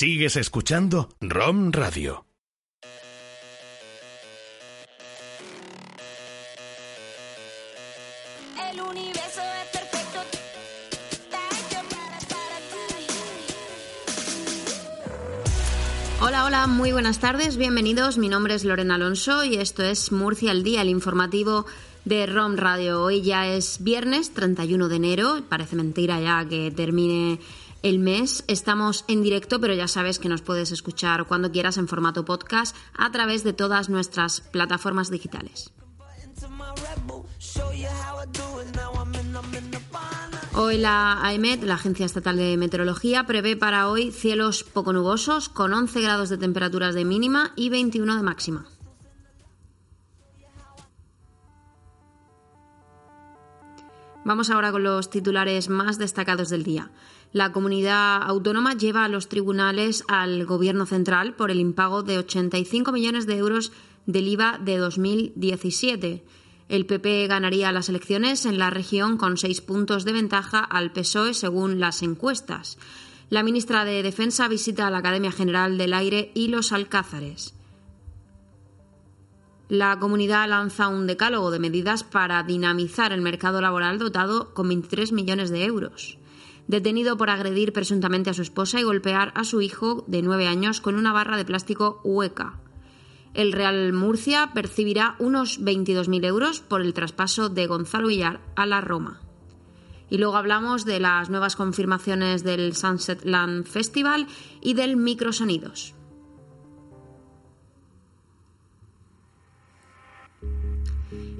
Sigues escuchando ROM Radio. Hola, hola, muy buenas tardes, bienvenidos. Mi nombre es Lorena Alonso y esto es Murcia al Día, el informativo de ROM Radio. Hoy ya es viernes 31 de enero, parece mentira ya que termine el mes. Estamos en directo, pero ya sabes que nos puedes escuchar cuando quieras en formato podcast a través de todas nuestras plataformas digitales. Hoy la AEMET, la Agencia Estatal de Meteorología, prevé para hoy cielos poco nubosos con 11 grados de temperaturas de mínima y 21 de máxima. Vamos ahora con los titulares más destacados del día. La comunidad autónoma lleva a los tribunales al Gobierno central por el impago de 85 millones de euros del IVA de 2017. El PP ganaría las elecciones en la región con seis puntos de ventaja al PSOE según las encuestas. La ministra de Defensa visita la Academia General del Aire y los Alcázares. La comunidad lanza un decálogo de medidas para dinamizar el mercado laboral dotado con 23 millones de euros. Detenido por agredir presuntamente a su esposa y golpear a su hijo de nueve años con una barra de plástico hueca. El Real Murcia percibirá unos 22.000 euros por el traspaso de Gonzalo Villar a la Roma. Y luego hablamos de las nuevas confirmaciones del Sunset Land Festival y del Microsonidos.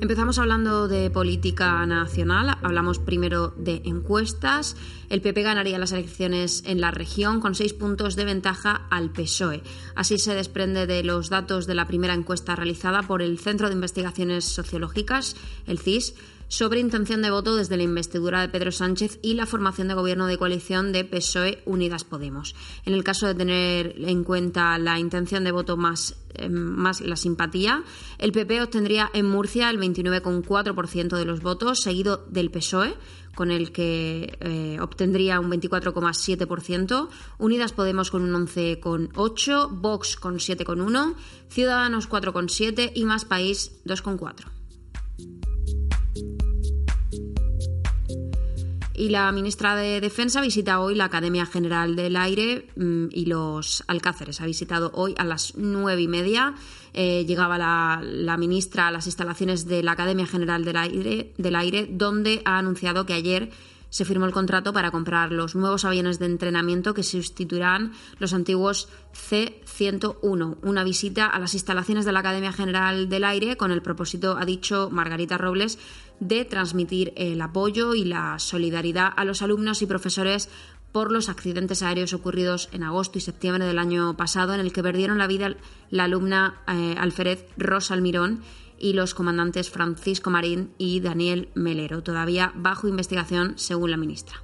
Empezamos hablando de política nacional, hablamos primero de encuestas. El PP ganaría las elecciones en la región con seis puntos de ventaja al PSOE. Así se desprende de los datos de la primera encuesta realizada por el Centro de Investigaciones Sociológicas, el CIS, sobre intención de voto desde la investidura de Pedro Sánchez y la formación de gobierno de coalición de PSOE Unidas Podemos. En el caso de tener en cuenta la intención de voto más, eh, la simpatía, el PP obtendría en Murcia el 29,4% de los votos, seguido del PSOE, con el que eh, obtendría un 24,7%, Unidas Podemos con un 11,8%, Vox con 7,1%, Ciudadanos 4,7% y Más País 2,4%. Y la ministra de Defensa visita hoy la Academia General del Aire mm, y los Alcáceres. Ha visitado hoy a las nueve y media. Eh, llegaba la, la ministra a las instalaciones de la Academia General del Aire, del Aire, donde ha anunciado que ayer se firmó el contrato para comprar los nuevos aviones de entrenamiento que sustituirán los antiguos C-101. Una visita a las instalaciones de la Academia General del Aire con el propósito, ha dicho Margarita Robles, de transmitir el apoyo y la solidaridad a los alumnos y profesores por los accidentes aéreos ocurridos en agosto y septiembre del año pasado, en el que perdieron la vida la alumna eh, alférez Rosa Almirón y los comandantes Francisco Marín y Daniel Melero, todavía bajo investigación según la ministra.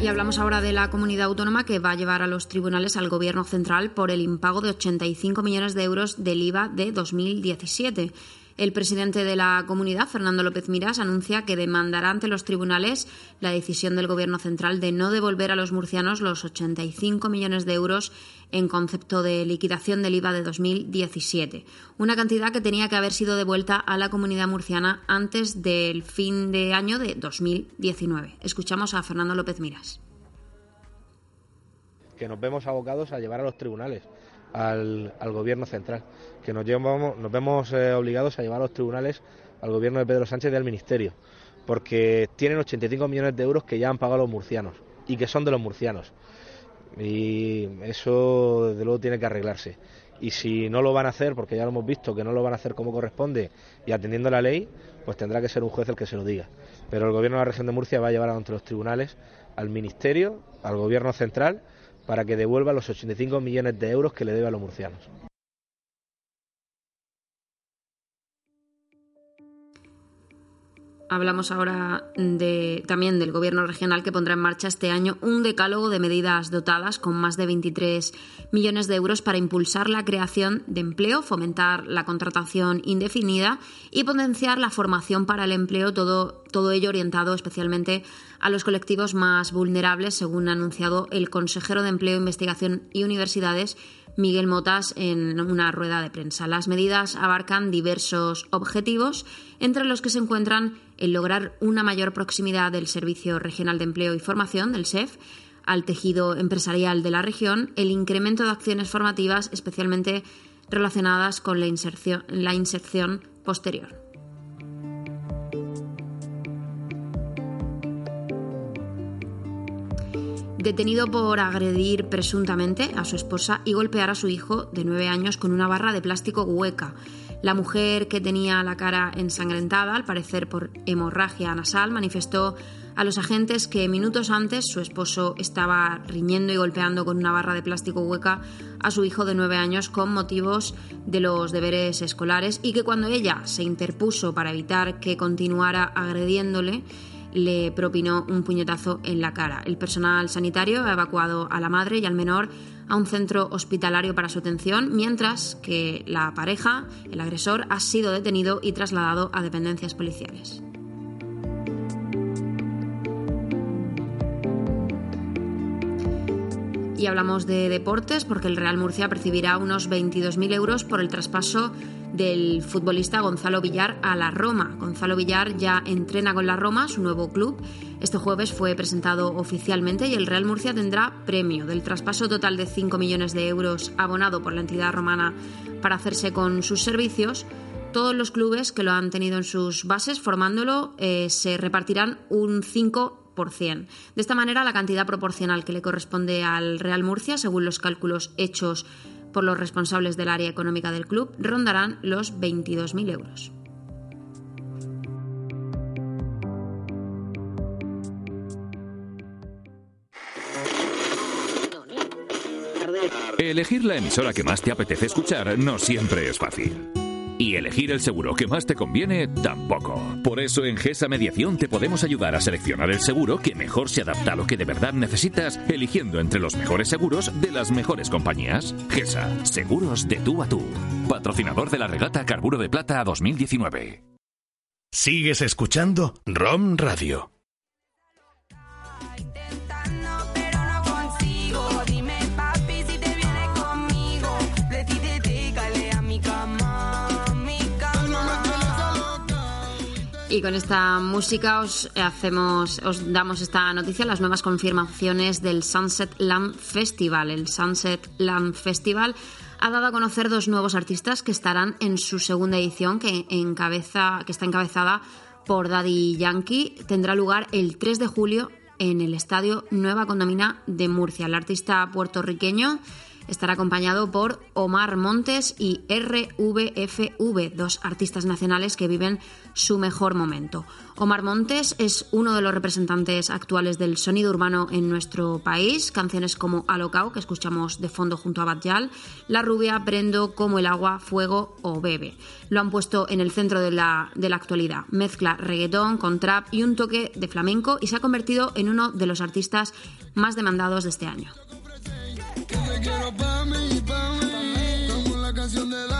Y hablamos ahora de la comunidad autónoma que va a llevar a los tribunales al Gobierno central por el impago de 85 millones de euros del IVA de 2017. El presidente de la comunidad, Fernando López Miras, anuncia que demandará ante los tribunales la decisión del Gobierno central de no devolver a los murcianos los 85 millones de euros en concepto de liquidación del IVA de 2017, una cantidad que tenía que haber sido devuelta a la comunidad murciana antes del fin de año de 2019. Escuchamos a Fernando López Miras. que nos vemos abocados a llevar a los tribunales al, al gobierno central, que nos, llevamos, nos vemos eh, obligados a llevar a los tribunales al gobierno de Pedro Sánchez y al ministerio, porque tienen 85 millones de euros que ya han pagado los murcianos y que son de los murcianos. Y eso desde luego tiene que arreglarse. Y si no lo van a hacer, porque ya lo hemos visto que no lo van a hacer como corresponde y atendiendo la ley, pues tendrá que ser un juez el que se lo diga. Pero el gobierno de la región de Murcia va a llevar ante los tribunales al ministerio, al gobierno central, para que devuelva los 85 millones de euros que le debe a los murcianos. Hablamos ahora de, también del Gobierno regional que pondrá en marcha este año un decálogo de medidas dotadas con más de 23 millones de euros para impulsar la creación de empleo, fomentar la contratación indefinida y potenciar la formación para el empleo, todo, todo ello orientado especialmente a los colectivos más vulnerables, según ha anunciado el consejero de Empleo, Investigación y Universidades, Miguel Motas en una rueda de prensa. Las medidas abarcan diversos objetivos, entre los que se encuentran el lograr una mayor proximidad del Servicio Regional de Empleo y Formación, del SEF, al tejido empresarial de la región, el incremento de acciones formativas, especialmente relacionadas con la inserción, la inserción posterior. Detenido por agredir presuntamente a su esposa y golpear a su hijo de nueve años con una barra de plástico hueca. La mujer, que tenía la cara ensangrentada, al parecer por hemorragia nasal, manifestó a los agentes que minutos antes su esposo estaba riñendo y golpeando con una barra de plástico hueca a su hijo de nueve años con motivos de los deberes escolares y que cuando ella se interpuso para evitar que continuara agrediéndole, le propinó un puñetazo en la cara. El personal sanitario ha evacuado a la madre y al menor a un centro hospitalario para su atención, mientras que la pareja, el agresor, ha sido detenido y trasladado a dependencias policiales. Y hablamos de deportes porque el Real Murcia percibirá unos 22.000 euros por el traspaso del futbolista Gonzalo Villar a la Roma. Gonzalo Villar ya entrena con la Roma, su nuevo club. Este jueves fue presentado oficialmente y el Real Murcia tendrá premio del traspaso total de 5 millones de euros abonado por la entidad romana para hacerse con sus servicios. Todos los clubes que lo han tenido en sus bases formándolo eh, se repartirán un 5 de esta manera, la cantidad proporcional que le corresponde al Real Murcia, según los cálculos hechos por los responsables del área económica del club, rondarán los 22.000 euros. Elegir la emisora que más te apetece escuchar no siempre es fácil. Y elegir el seguro que más te conviene tampoco. Por eso en GESA Mediación te podemos ayudar a seleccionar el seguro que mejor se adapta a lo que de verdad necesitas, eligiendo entre los mejores seguros de las mejores compañías. GESA, seguros de tú a tú. Patrocinador de la regata Carburo de Plata 2019. Sigues escuchando ROM Radio. Y con esta música os hacemos, os damos esta noticia, las nuevas confirmaciones del Sunset Lamp Festival. El Sunset Lamp Festival ha dado a conocer dos nuevos artistas que estarán en su segunda edición, que encabeza, que está encabezada por Daddy Yankee. Tendrá lugar el 3 de julio en el Estadio Nueva Condomina de Murcia. El artista puertorriqueño estará acompañado por Omar Montes y RVFV, dos artistas nacionales que viven su mejor momento. Omar Montes es uno de los representantes actuales del sonido urbano en nuestro país. Canciones como Alocao, que escuchamos de fondo junto a Batjal, La Rubia, Prendo, Como el Agua, Fuego o Bebe. Lo han puesto en el centro de la, de la actualidad. Mezcla reggaetón con trap y un toque de flamenco y se ha convertido en uno de los artistas más demandados de este año. Que te quiero pa' mí, pa' mí. Como la canción de Alex,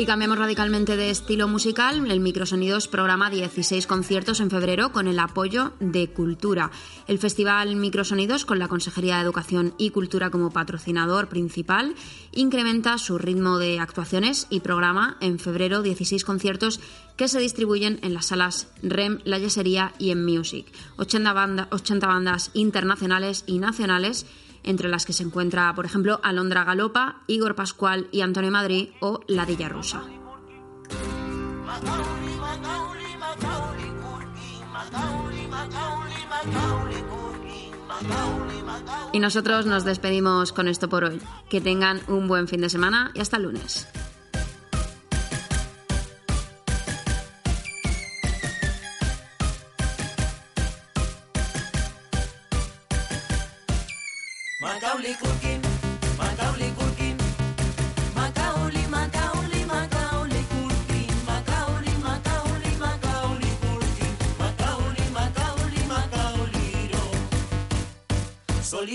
Y cambiamos radicalmente de estilo musical. El Microsonidos programa 16 conciertos en febrero con el apoyo de Cultura. El Festival Microsonidos, con la Consejería de Educación y Cultura como patrocinador principal, incrementa su ritmo de actuaciones y programa en febrero 16 conciertos que se distribuyen en las salas REM, La Yesería y en Music. 80, banda- 80 bandas internacionales y nacionales entre las que se encuentra, por ejemplo, Alondra Galopa, Igor Pascual y Antonio Madrid o Ladilla Rusa. Y nosotros nos despedimos con esto por hoy. Que tengan un buen fin de semana y hasta el lunes.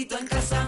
Solito en casa,